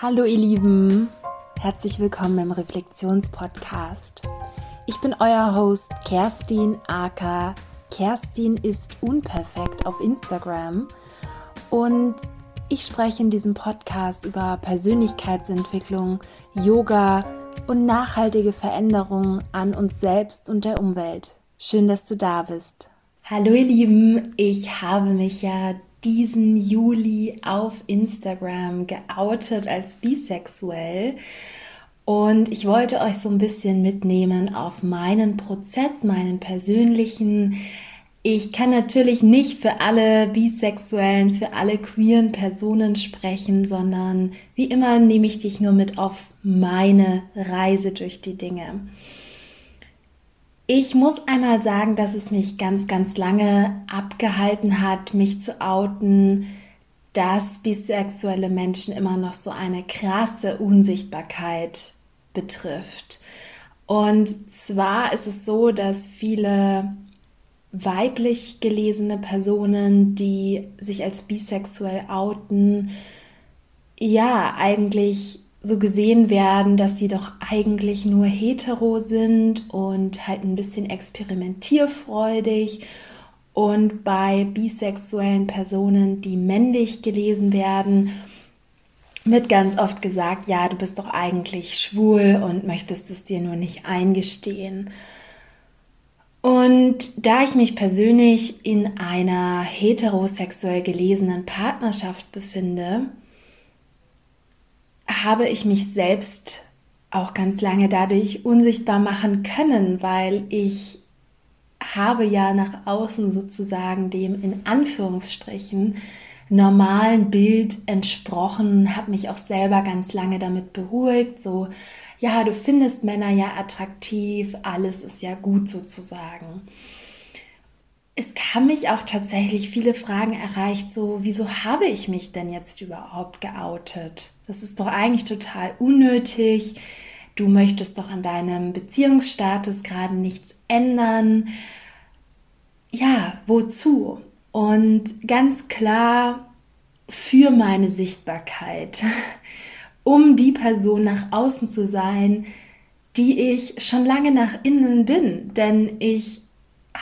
Hallo ihr Lieben, herzlich willkommen im Reflexionspodcast. Ich bin euer Host Kerstin Acker. Kerstin ist unperfekt auf Instagram und ich spreche in diesem Podcast über Persönlichkeitsentwicklung, Yoga und nachhaltige Veränderungen an uns selbst und der Umwelt. Schön, dass du da bist. Hallo ihr Lieben, ich habe mich ja diesen Juli auf Instagram geoutet als bisexuell. Und ich wollte euch so ein bisschen mitnehmen auf meinen Prozess, meinen persönlichen. Ich kann natürlich nicht für alle bisexuellen, für alle queeren Personen sprechen, sondern wie immer nehme ich dich nur mit auf meine Reise durch die Dinge. Ich muss einmal sagen, dass es mich ganz, ganz lange abgehalten hat, mich zu outen, dass bisexuelle Menschen immer noch so eine krasse Unsichtbarkeit betrifft. Und zwar ist es so, dass viele weiblich gelesene Personen, die sich als bisexuell outen, ja, eigentlich so gesehen werden, dass sie doch eigentlich nur hetero sind und halt ein bisschen experimentierfreudig. Und bei bisexuellen Personen, die männlich gelesen werden, wird ganz oft gesagt, ja, du bist doch eigentlich schwul und möchtest es dir nur nicht eingestehen. Und da ich mich persönlich in einer heterosexuell gelesenen Partnerschaft befinde, habe ich mich selbst auch ganz lange dadurch unsichtbar machen können, weil ich habe ja nach außen sozusagen dem in Anführungsstrichen normalen Bild entsprochen, habe mich auch selber ganz lange damit beruhigt, so ja, du findest Männer ja attraktiv, alles ist ja gut sozusagen. Es haben mich auch tatsächlich viele Fragen erreicht, so wieso habe ich mich denn jetzt überhaupt geoutet? Das ist doch eigentlich total unnötig. Du möchtest doch an deinem Beziehungsstatus gerade nichts ändern. Ja, wozu? Und ganz klar für meine Sichtbarkeit, um die Person nach außen zu sein, die ich schon lange nach innen bin. Denn ich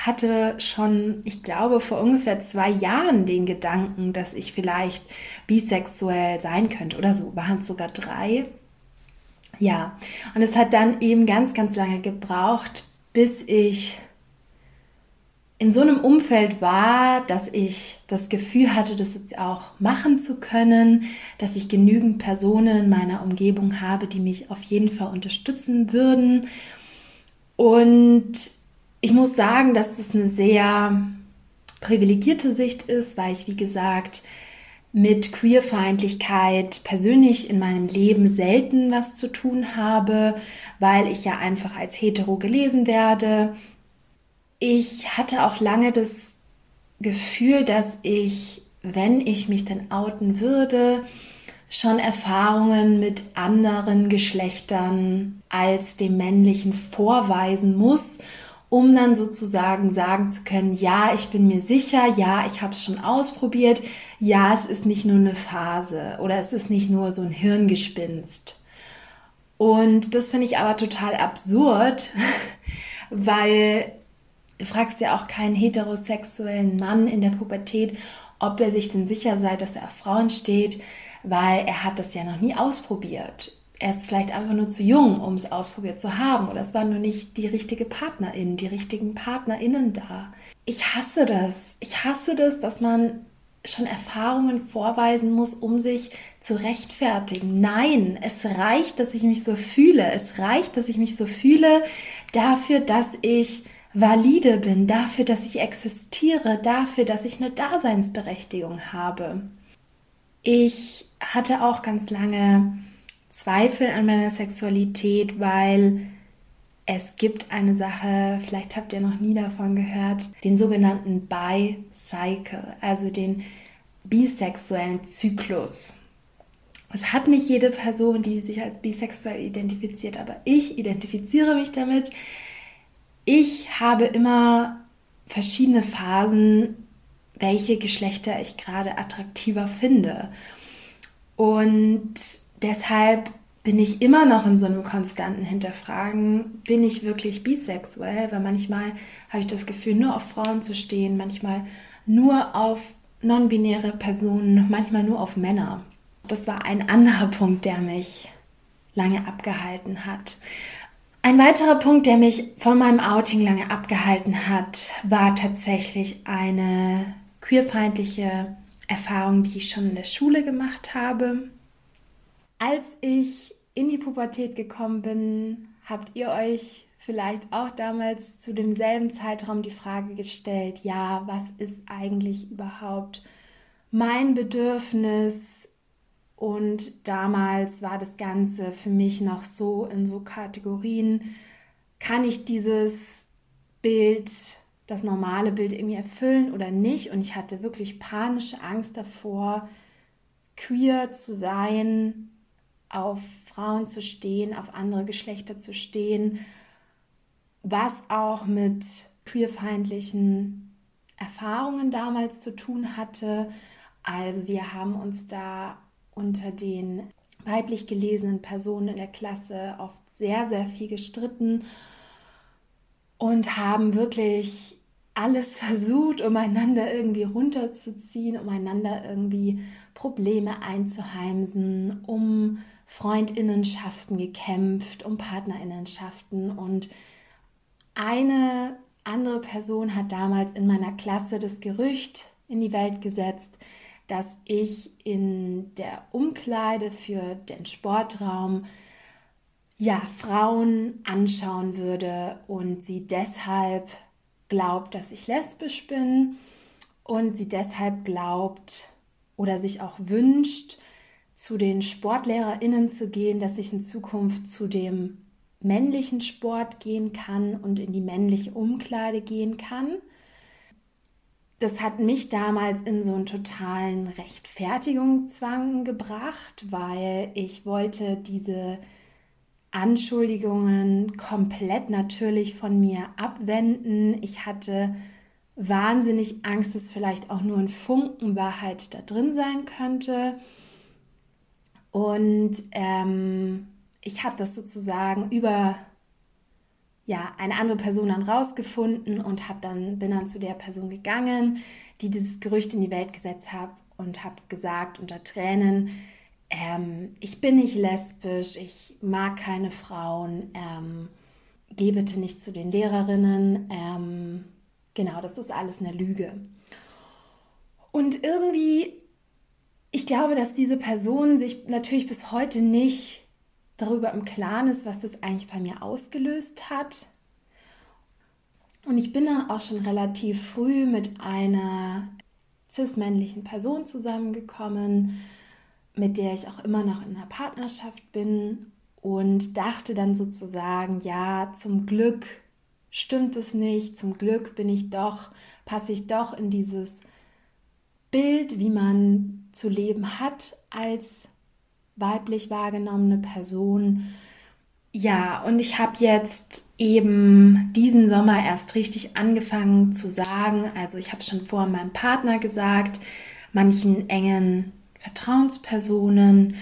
hatte schon, ich glaube, vor ungefähr zwei Jahren den Gedanken, dass ich vielleicht bisexuell sein könnte oder so, waren es sogar drei. Ja, und es hat dann eben ganz, ganz lange gebraucht, bis ich in so einem Umfeld war, dass ich das Gefühl hatte, das jetzt auch machen zu können, dass ich genügend Personen in meiner Umgebung habe, die mich auf jeden Fall unterstützen würden. Und ich muss sagen, dass das eine sehr privilegierte Sicht ist, weil ich, wie gesagt, mit Queerfeindlichkeit persönlich in meinem Leben selten was zu tun habe, weil ich ja einfach als hetero gelesen werde. Ich hatte auch lange das Gefühl, dass ich, wenn ich mich dann outen würde, schon Erfahrungen mit anderen Geschlechtern als dem männlichen vorweisen muss um dann sozusagen sagen zu können, ja, ich bin mir sicher, ja, ich habe es schon ausprobiert, ja, es ist nicht nur eine Phase oder es ist nicht nur so ein Hirngespinst. Und das finde ich aber total absurd, weil du fragst ja auch keinen heterosexuellen Mann in der Pubertät, ob er sich denn sicher sei, dass er auf Frauen steht, weil er hat das ja noch nie ausprobiert er ist vielleicht einfach nur zu jung, um es ausprobiert zu haben. Oder es war nur nicht die richtige Partnerin, die richtigen PartnerInnen da. Ich hasse das. Ich hasse das, dass man schon Erfahrungen vorweisen muss, um sich zu rechtfertigen. Nein, es reicht, dass ich mich so fühle. Es reicht, dass ich mich so fühle dafür, dass ich valide bin, dafür, dass ich existiere, dafür, dass ich eine Daseinsberechtigung habe. Ich hatte auch ganz lange Zweifel an meiner Sexualität, weil es gibt eine Sache, vielleicht habt ihr noch nie davon gehört, den sogenannten Bi-Cycle, also den bisexuellen Zyklus. Es hat nicht jede Person, die sich als bisexuell identifiziert, aber ich identifiziere mich damit. Ich habe immer verschiedene Phasen, welche Geschlechter ich gerade attraktiver finde. Und deshalb bin ich immer noch in so einem konstanten Hinterfragen, bin ich wirklich bisexuell? Weil manchmal habe ich das Gefühl, nur auf Frauen zu stehen, manchmal nur auf non-binäre Personen, manchmal nur auf Männer. Das war ein anderer Punkt, der mich lange abgehalten hat. Ein weiterer Punkt, der mich von meinem Outing lange abgehalten hat, war tatsächlich eine queerfeindliche Erfahrung, die ich schon in der Schule gemacht habe. Als ich in die Pubertät gekommen bin, habt ihr euch vielleicht auch damals zu demselben Zeitraum die Frage gestellt, ja, was ist eigentlich überhaupt mein Bedürfnis? Und damals war das Ganze für mich noch so in so Kategorien, kann ich dieses Bild, das normale Bild irgendwie erfüllen oder nicht? Und ich hatte wirklich panische Angst davor, queer zu sein, auf Frauen zu stehen, auf andere Geschlechter zu stehen, was auch mit queerfeindlichen Erfahrungen damals zu tun hatte. Also wir haben uns da unter den weiblich gelesenen Personen in der Klasse oft sehr, sehr viel gestritten und haben wirklich alles versucht, um einander irgendwie runterzuziehen, um einander irgendwie Probleme einzuheimsen, um Freundinnenschaften gekämpft, um Partnerinnenschaften. Und eine andere Person hat damals in meiner Klasse das Gerücht in die Welt gesetzt, dass ich in der Umkleide für den Sportraum ja Frauen anschauen würde und sie deshalb glaubt, dass ich lesbisch bin und sie deshalb glaubt oder sich auch wünscht, zu den SportlehrerInnen zu gehen, dass ich in Zukunft zu dem männlichen Sport gehen kann und in die männliche Umkleide gehen kann. Das hat mich damals in so einen totalen Rechtfertigungszwang gebracht, weil ich wollte diese Anschuldigungen komplett natürlich von mir abwenden. Ich hatte wahnsinnig Angst, dass vielleicht auch nur ein Funken Wahrheit da drin sein könnte. Und ähm, ich habe das sozusagen über ja, eine andere Person dann rausgefunden und habe dann, bin dann zu der Person gegangen, die dieses Gerücht in die Welt gesetzt hat und habe gesagt unter Tränen, ähm, ich bin nicht lesbisch, ich mag keine Frauen, ähm, geh bitte nicht zu den Lehrerinnen. Ähm, genau, das ist alles eine Lüge. Und irgendwie ich glaube, dass diese Person sich natürlich bis heute nicht darüber im Klaren ist, was das eigentlich bei mir ausgelöst hat. Und ich bin dann auch schon relativ früh mit einer cis-männlichen Person zusammengekommen, mit der ich auch immer noch in einer Partnerschaft bin und dachte dann sozusagen, ja, zum Glück stimmt es nicht, zum Glück bin ich doch, passe ich doch in dieses Bild, wie man zu leben hat als weiblich wahrgenommene Person. Ja, und ich habe jetzt eben diesen Sommer erst richtig angefangen zu sagen, also ich habe es schon vor meinem Partner gesagt, manchen engen Vertrauenspersonen,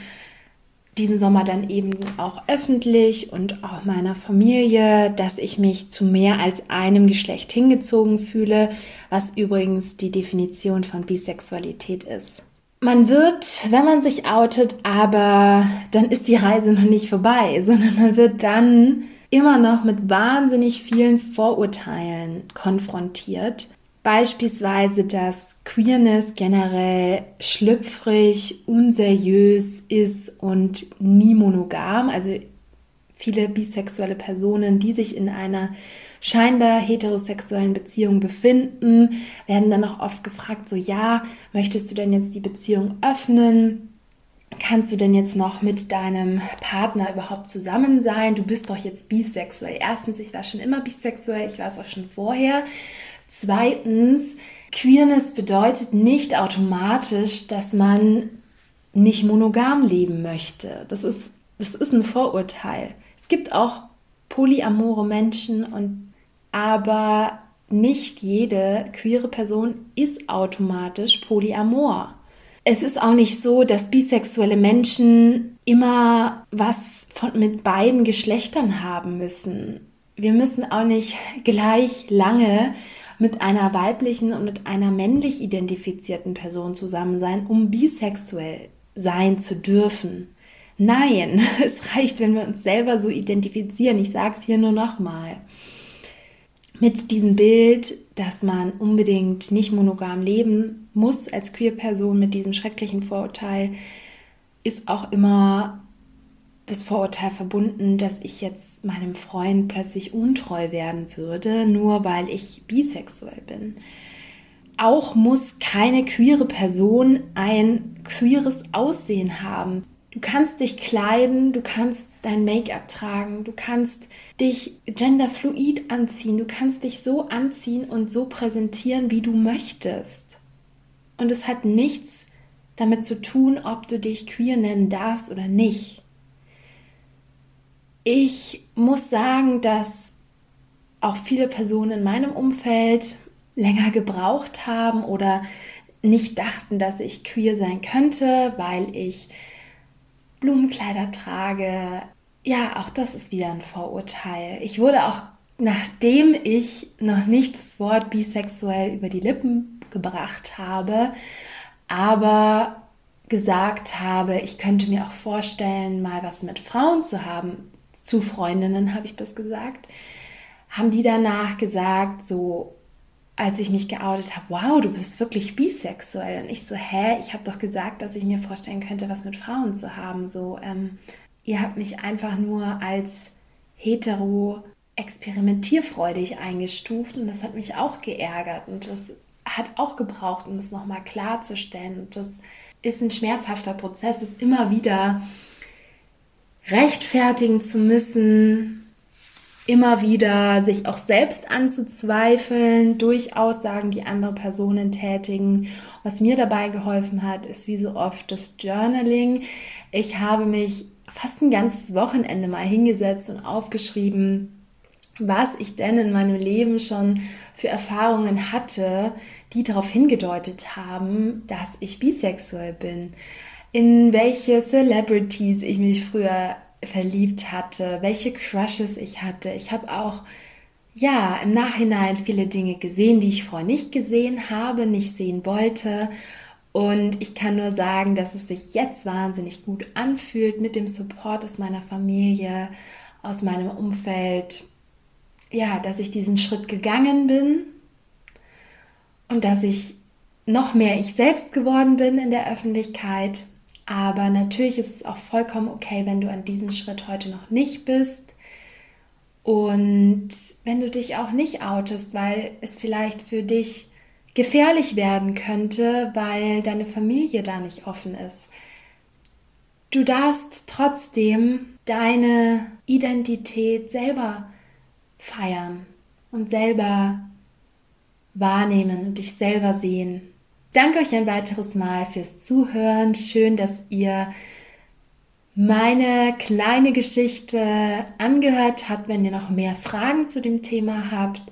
diesen Sommer dann eben auch öffentlich und auch meiner Familie, dass ich mich zu mehr als einem Geschlecht hingezogen fühle, was übrigens die Definition von Bisexualität ist. Man wird, wenn man sich outet, aber dann ist die Reise noch nicht vorbei, sondern man wird dann immer noch mit wahnsinnig vielen Vorurteilen konfrontiert. Beispielsweise, dass Queerness generell schlüpfrig, unseriös ist und nie monogam. Also viele bisexuelle Personen, die sich in einer scheinbar heterosexuellen Beziehungen befinden, werden dann auch oft gefragt, so ja, möchtest du denn jetzt die Beziehung öffnen? Kannst du denn jetzt noch mit deinem Partner überhaupt zusammen sein? Du bist doch jetzt bisexuell. Erstens, ich war schon immer bisexuell, ich war es auch schon vorher. Zweitens, Queerness bedeutet nicht automatisch, dass man nicht monogam leben möchte. Das ist, das ist ein Vorurteil. Es gibt auch polyamore Menschen und aber nicht jede queere Person ist automatisch polyamor. Es ist auch nicht so, dass bisexuelle Menschen immer was von, mit beiden Geschlechtern haben müssen. Wir müssen auch nicht gleich lange mit einer weiblichen und mit einer männlich identifizierten Person zusammen sein, um bisexuell sein zu dürfen. Nein, es reicht, wenn wir uns selber so identifizieren. Ich sage es hier nur nochmal. Mit diesem Bild, dass man unbedingt nicht monogam leben muss als Queer-Person, mit diesem schrecklichen Vorurteil, ist auch immer das Vorurteil verbunden, dass ich jetzt meinem Freund plötzlich untreu werden würde, nur weil ich bisexuell bin. Auch muss keine queere Person ein queeres Aussehen haben. Du kannst dich kleiden, du kannst dein Make-up tragen, du kannst dich genderfluid anziehen, du kannst dich so anziehen und so präsentieren, wie du möchtest. Und es hat nichts damit zu tun, ob du dich queer nennen darfst oder nicht. Ich muss sagen, dass auch viele Personen in meinem Umfeld länger gebraucht haben oder nicht dachten, dass ich queer sein könnte, weil ich Blumenkleider trage. Ja, auch das ist wieder ein Vorurteil. Ich wurde auch, nachdem ich noch nicht das Wort bisexuell über die Lippen gebracht habe, aber gesagt habe, ich könnte mir auch vorstellen, mal was mit Frauen zu haben, zu Freundinnen habe ich das gesagt, haben die danach gesagt, so als ich mich geoutet habe, wow, du bist wirklich bisexuell. Und ich so, hä, ich habe doch gesagt, dass ich mir vorstellen könnte, was mit Frauen zu haben. So, ähm, ihr habt mich einfach nur als hetero experimentierfreudig eingestuft und das hat mich auch geärgert und das hat auch gebraucht, um es nochmal klarzustellen. Und das ist ein schmerzhafter Prozess, es immer wieder rechtfertigen zu müssen, immer wieder sich auch selbst anzuzweifeln durch Aussagen, die andere Personen tätigen. Was mir dabei geholfen hat, ist wie so oft das Journaling. Ich habe mich fast ein ganzes Wochenende mal hingesetzt und aufgeschrieben, was ich denn in meinem Leben schon für Erfahrungen hatte, die darauf hingedeutet haben, dass ich bisexuell bin. In welche Celebrities ich mich früher verliebt hatte, welche Crushes ich hatte. Ich habe auch ja im Nachhinein viele Dinge gesehen, die ich vorher nicht gesehen habe, nicht sehen wollte. Und ich kann nur sagen, dass es sich jetzt wahnsinnig gut anfühlt mit dem Support aus meiner Familie, aus meinem Umfeld. Ja, dass ich diesen Schritt gegangen bin und dass ich noch mehr ich selbst geworden bin in der Öffentlichkeit aber natürlich ist es auch vollkommen okay, wenn du an diesem Schritt heute noch nicht bist. Und wenn du dich auch nicht outest, weil es vielleicht für dich gefährlich werden könnte, weil deine Familie da nicht offen ist. Du darfst trotzdem deine Identität selber feiern und selber wahrnehmen und dich selber sehen danke euch ein weiteres Mal fürs Zuhören. Schön, dass ihr meine kleine Geschichte angehört habt. Wenn ihr noch mehr Fragen zu dem Thema habt,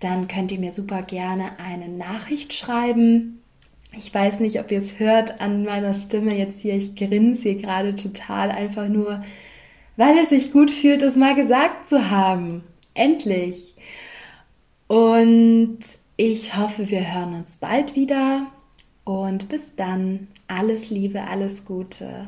dann könnt ihr mir super gerne eine Nachricht schreiben. Ich weiß nicht, ob ihr es hört an meiner Stimme jetzt hier. Ich grinse hier gerade total einfach nur, weil es sich gut fühlt, es mal gesagt zu haben. Endlich. Und ich hoffe, wir hören uns bald wieder. Und bis dann, alles Liebe, alles Gute.